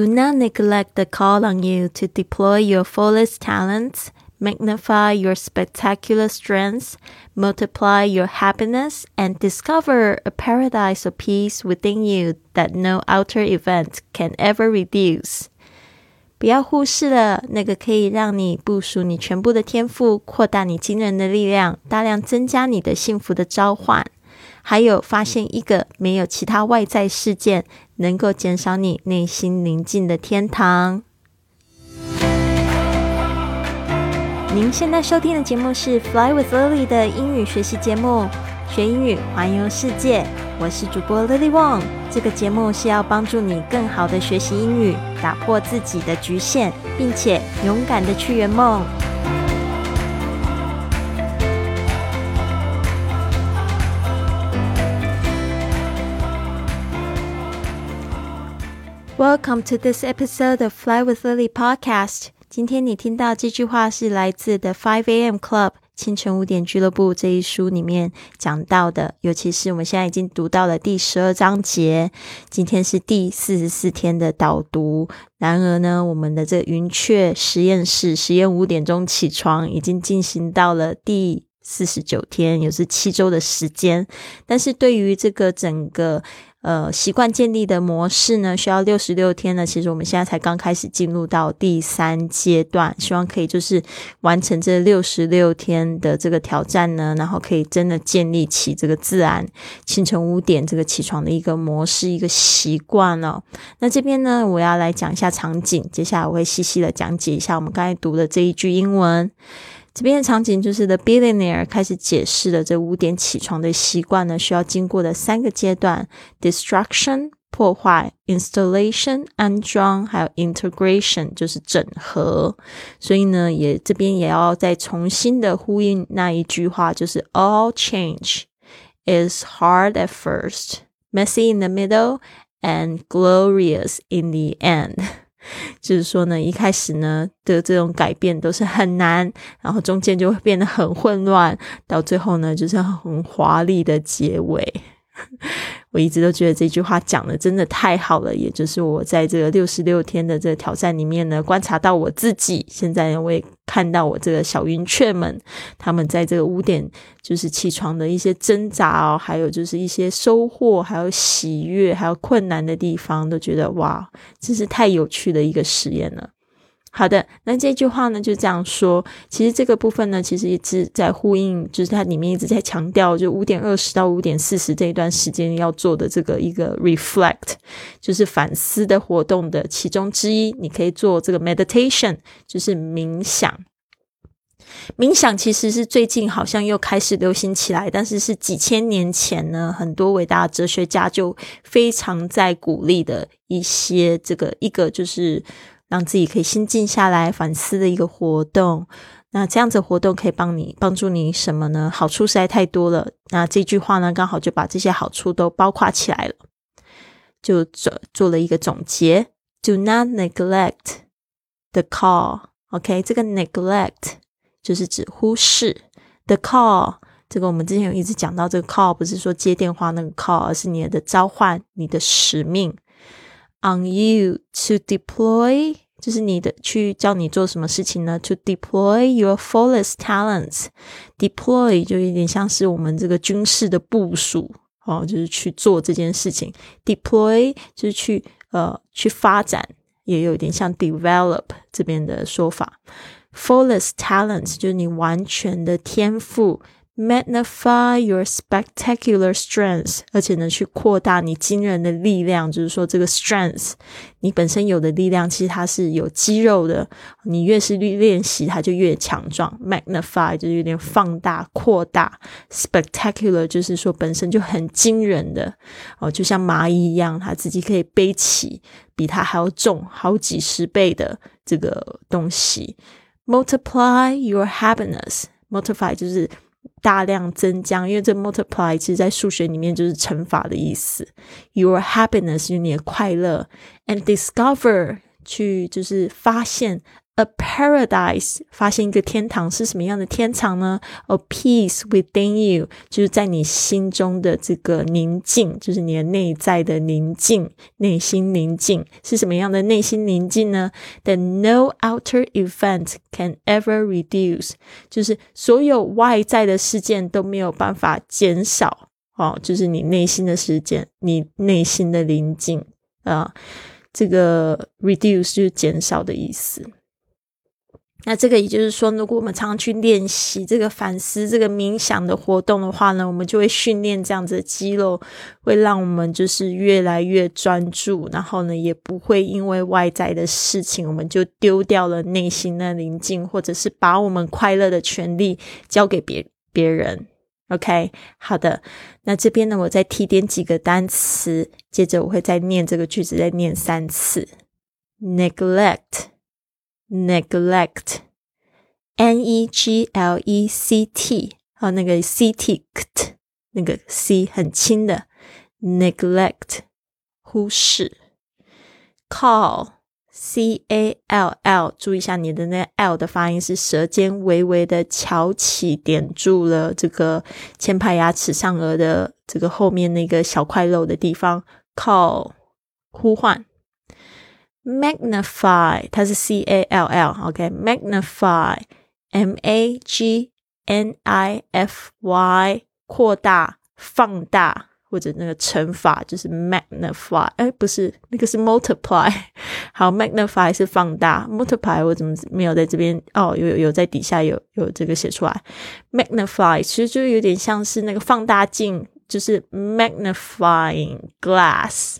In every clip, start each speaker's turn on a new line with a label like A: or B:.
A: Do not neglect the call on you to deploy your fullest talents, magnify your spectacular strengths, multiply your happiness, and discover a paradise of peace within you that no outer event can ever reduce. 不要忽视了那个可以让你部署你全部的天赋，扩大你惊人的力量，大量增加你的幸福的召唤。 还有发现一个没有其他外在事件能够减少你内心宁静的天堂。您现在收听的节目是《Fly with Lily》的英语学习节目，学英语环游世界。我是主播 Lily Wong。这个节目是要帮助你更好的学习英语，打破自己的局限，并且勇敢的去圆梦。Welcome to this episode of Fly with Lily podcast。今天你听到这句话是来自的 Five A.M. Club 清晨五点俱乐部这一书里面讲到的，尤其是我们现在已经读到了第十二章节，今天是第四十四天的导读。然而呢，我们的这云雀实验室实验五点钟起床，已经进行到了第四十九天，也是七周的时间。但是对于这个整个呃，习惯建立的模式呢，需要六十六天呢。其实我们现在才刚开始进入到第三阶段，希望可以就是完成这六十六天的这个挑战呢，然后可以真的建立起这个自然清晨五点这个起床的一个模式、一个习惯哦。那这边呢，我要来讲一下场景，接下来我会细细的讲解一下我们刚才读的这一句英文。这边的场景就是 The billionaire 开始解释了这五点起床的习惯呢，需要经过的三个阶段：destruction 破坏、installation 安装，还有 integration 就是整合。所以呢，也这边也要再重新的呼应那一句话，就是 All change is hard at first, messy in the middle, and glorious in the end。就是说呢，一开始呢的这种改变都是很难，然后中间就会变得很混乱，到最后呢就是很华丽的结尾。我一直都觉得这句话讲的真的太好了，也就是我在这个六十六天的这个挑战里面呢，观察到我自己。现在我也看到我这个小云雀们，他们在这个五点就是起床的一些挣扎哦，还有就是一些收获，还有喜悦，还有困难的地方，都觉得哇，真是太有趣的一个实验了。好的，那这句话呢就这样说。其实这个部分呢，其实一直在呼应，就是它里面一直在强调，就五点二十到五点四十这一段时间要做的这个一个 reflect，就是反思的活动的其中之一。你可以做这个 meditation，就是冥想。冥想其实是最近好像又开始流行起来，但是是几千年前呢，很多伟大哲学家就非常在鼓励的一些这个一个就是。让自己可以心静下来反思的一个活动，那这样子活动可以帮你帮助你什么呢？好处实在太多了。那这句话呢，刚好就把这些好处都包括起来了，就做做了一个总结。Do not neglect the call。OK，这个 neglect 就是指忽视 the call。这个我们之前有一直讲到，这个 call 不是说接电话那个 call，而是你的召唤，你的使命。On you to deploy，就是你的去教你做什么事情呢？To deploy your fullest talents，deploy 就有点像是我们这个军事的部署哦，就是去做这件事情。Deploy 就是去呃去发展，也有点像 develop 这边的说法。Fullest talents 就是你完全的天赋。Magnify your spectacular strength，而且呢，去扩大你惊人的力量。就是说，这个 strength，你本身有的力量，其实它是有肌肉的。你越是练练习，它就越强壮。Magnify 就是有点放大、扩大。Spectacular 就是说本身就很惊人的哦，就像蚂蚁一样，它自己可以背起比它还要重好几十倍的这个东西。Multiply your happiness，multiply 就是。大量增加，因为这 multiply 其实在数学里面就是乘法的意思。Your happiness 就是你的快乐，and discover 去就是发现 a paradise，发现一个天堂是什么样的天堂呢？A peace within you，就是在你心中的这个宁静，就是你的内在的宁静，内心宁静是什么样的内心宁静呢？That no outer event can ever reduce，就是所有外在的事件都没有办法减少哦，就是你内心的时间，你内心的宁静啊，这个 reduce 就是减少的意思。那这个也就是说，如果我们常常去练习这个反思、这个冥想的活动的话呢，我们就会训练这样子的肌肉，会让我们就是越来越专注，然后呢，也不会因为外在的事情，我们就丢掉了内心的宁静，或者是把我们快乐的权利交给别别人。OK，好的，那这边呢，我再提点几个单词，接着我会再念这个句子，再念三次：neglect。Neglect, n e g l e c t，啊，那个 c t 那个 c 很轻的 neglect，忽视。call c a l l，注意一下你的那 l 的发音是舌尖微微的翘起，点住了这个前排牙齿上颚的这个后面那个小块肉的地方。call 呼唤。magnify，它是 C A L L，OK，magnify，M A G N I F Y，扩大、放大，或者那个乘法就是 magnify，哎，不是，那个是 multiply。好，magnify 是放大，multiply 我怎么没有在这边？哦，有有有在底下有有这个写出来。magnify 其实就有点像是那个放大镜，就是 magnifying glass。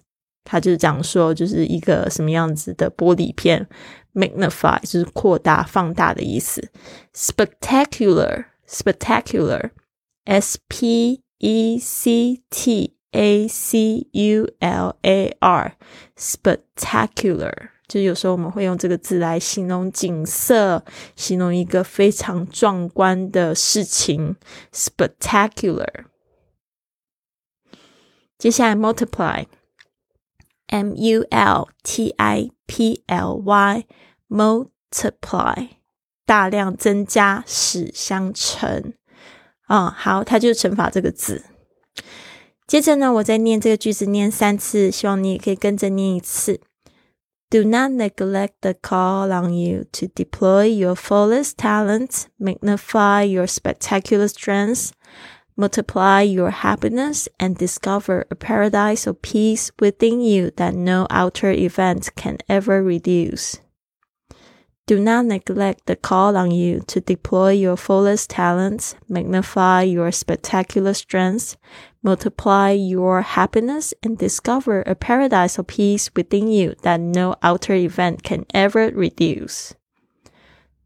A: 他就是讲说，就是一个什么样子的玻璃片，magnify 就是扩大、放大的意思。spectacular，spectacular，s p e c t a c u l a r，spectacular，就有时候我们会用这个字来形容景色，形容一个非常壮观的事情。spectacular，接下来 multiply。M U L T I P L Y multiply 大量增加使相乘啊，好，它就是乘法这个字。接着呢，我再念这个句子念三次，希望你也可以跟着念一次。Do not neglect the call on you to deploy your fullest talents, magnify your spectacular strengths. multiply your happiness and discover a paradise of peace within you that no outer event can ever reduce. Do not neglect the call on you to deploy your fullest talents, magnify your spectacular strengths, multiply your happiness, and discover a paradise of peace within you that no outer event can ever reduce.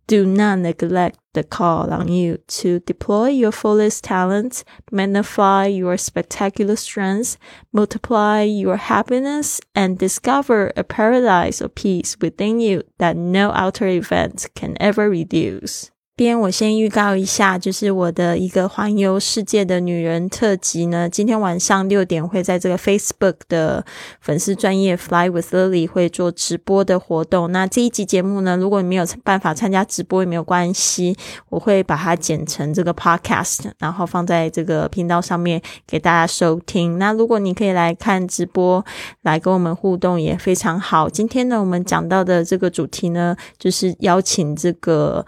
A: Do not neglect the call on you to deploy your fullest talents, magnify your spectacular strengths, multiply your happiness, and discover a paradise of peace within you that no outer event can ever reduce. 边我先预告一下，就是我的一个环游世界的女人特辑呢。今天晚上六点会在这个 Facebook 的粉丝专业 Fly with Lily 会做直播的活动。那这一集节目呢，如果你没有办法参加直播也没有关系，我会把它剪成这个 Podcast，然后放在这个频道上面给大家收听。那如果你可以来看直播，来跟我们互动也非常好。今天呢，我们讲到的这个主题呢，就是邀请这个。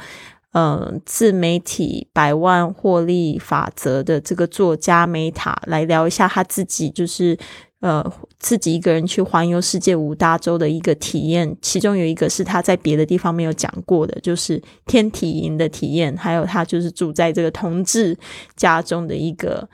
A: 嗯，自媒体百万获利法则的这个作家梅塔来聊一下他自己，就是呃自己一个人去环游世界五大洲的一个体验。其中有一个是他在别的地方没有讲过的，就是天体营的体验，还有他就是住在这个同志家中的一个。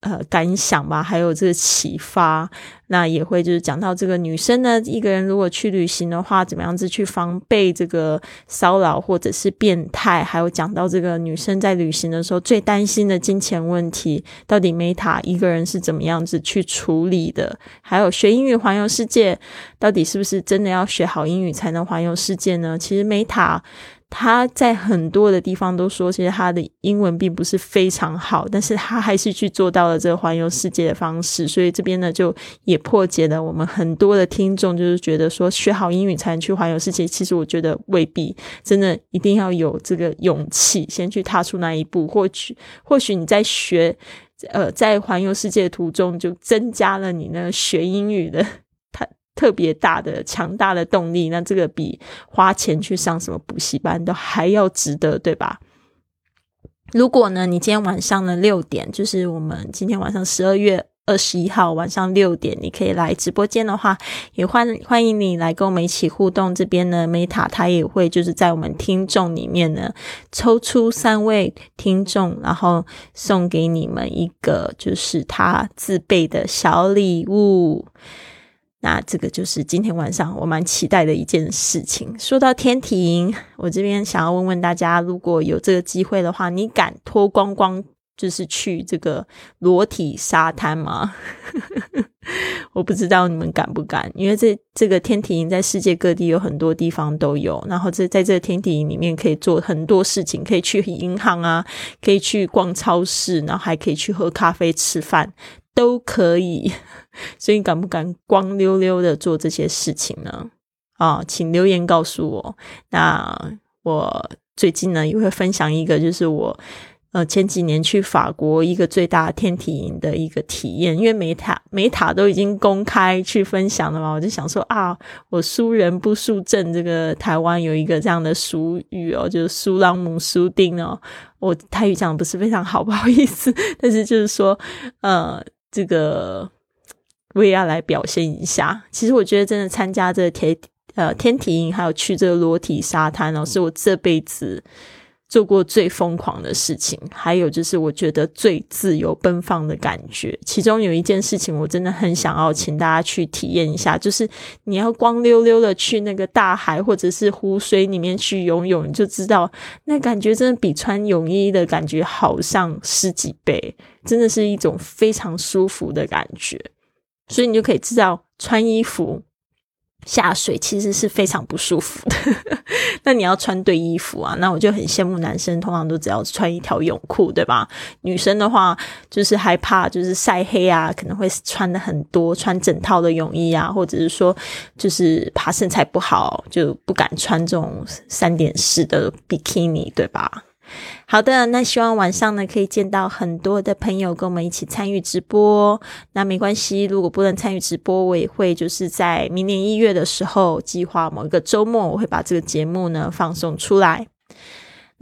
A: 呃，感想吧，还有这个启发，那也会就是讲到这个女生呢，一个人如果去旅行的话，怎么样子去防备这个骚扰或者是变态，还有讲到这个女生在旅行的时候最担心的金钱问题，到底梅塔一个人是怎么样子去处理的？还有学英语环游世界，到底是不是真的要学好英语才能环游世界呢？其实梅塔。他在很多的地方都说，其实他的英文并不是非常好，但是他还是去做到了这个环游世界的方式。所以这边呢，就也破解了我们很多的听众，就是觉得说学好英语才能去环游世界。其实我觉得未必，真的一定要有这个勇气，先去踏出那一步。或许，或许你在学，呃，在环游世界的途中，就增加了你呢学英语的。特别大的、强大的动力，那这个比花钱去上什么补习班都还要值得，对吧？如果呢，你今天晚上的六点，就是我们今天晚上十二月二十一号晚上六点，你可以来直播间的话，也欢欢迎你来跟我们一起互动。这边呢，Meta 他也会就是在我们听众里面呢，抽出三位听众，然后送给你们一个就是他自备的小礼物。那这个就是今天晚上我蛮期待的一件事情。说到天体营，我这边想要问问大家，如果有这个机会的话，你敢脱光光就是去这个裸体沙滩吗？我不知道你们敢不敢，因为这这个天体营在世界各地有很多地方都有，然后这在这个天体营里面可以做很多事情，可以去银行啊，可以去逛超市，然后还可以去喝咖啡、吃饭。都可以，所以你敢不敢光溜溜的做这些事情呢？啊，请留言告诉我。那我最近呢也会分享一个，就是我呃前几年去法国一个最大的天体营的一个体验，因为美塔美塔都已经公开去分享了嘛，我就想说啊，我输人不输阵。这个台湾有一个这样的俗语哦，就是输朗姆输丁哦。我泰语讲的不是非常好，不好意思，但是就是说呃。这个我也要来表现一下。其实我觉得，真的参加这个天呃天体营，还有去这个裸体沙滩哦，是我这辈子做过最疯狂的事情。还有就是，我觉得最自由奔放的感觉。其中有一件事情，我真的很想要请大家去体验一下，就是你要光溜溜的去那个大海或者是湖水里面去游泳，你就知道那感觉真的比穿泳衣的感觉好上十几倍。真的是一种非常舒服的感觉，所以你就可以知道穿衣服下水其实是非常不舒服的。那你要穿对衣服啊，那我就很羡慕男生，通常都只要穿一条泳裤，对吧？女生的话就是害怕就是晒黑啊，可能会穿的很多，穿整套的泳衣啊，或者是说就是怕身材不好，就不敢穿这种三点式的比基尼，对吧？好的，那希望晚上呢可以见到很多的朋友跟我们一起参与直播。那没关系，如果不能参与直播，我也会就是在明年一月的时候计划某一个周末，我会把这个节目呢放送出来。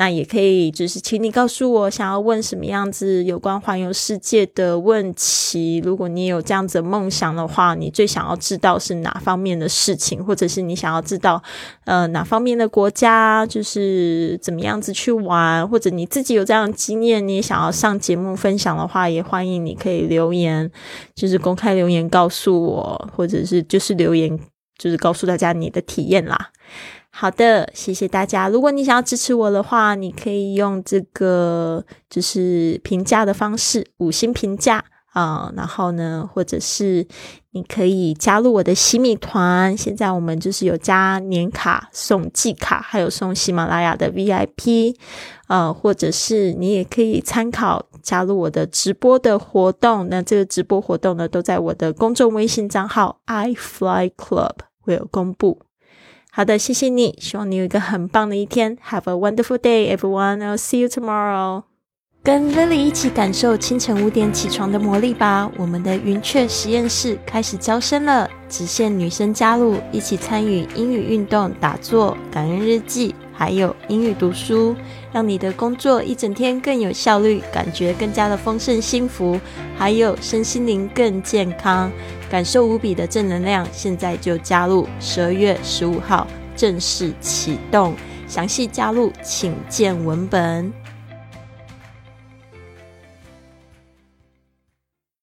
A: 那也可以，就是请你告诉我想要问什么样子有关环游世界的问题。如果你有这样子的梦想的话，你最想要知道是哪方面的事情，或者是你想要知道呃哪方面的国家，就是怎么样子去玩，或者你自己有这样的经验，你也想要上节目分享的话，也欢迎你可以留言，就是公开留言告诉我，或者是就是留言，就是告诉大家你的体验啦。好的，谢谢大家。如果你想要支持我的话，你可以用这个就是评价的方式，五星评价啊。然后呢，或者是你可以加入我的喜米团。现在我们就是有加年卡送季卡，还有送喜马拉雅的 VIP。呃，或者是你也可以参考加入我的直播的活动。那这个直播活动呢，都在我的公众微信账号 i fly club 会有公布。好的，谢谢你。希望你有一个很棒的一天。Have a wonderful day, everyone. I'll see you tomorrow. 跟 Lily 一起感受清晨五点起床的魔力吧。我们的云雀实验室开始招生了，只限女生加入，一起参与英语运动、打坐、感恩日记，还有英语读书，让你的工作一整天更有效率，感觉更加的丰盛幸福，还有身心灵更健康。感受无比的正能量，现在就加入！十二月十五号正式启动，详细加入请见文本。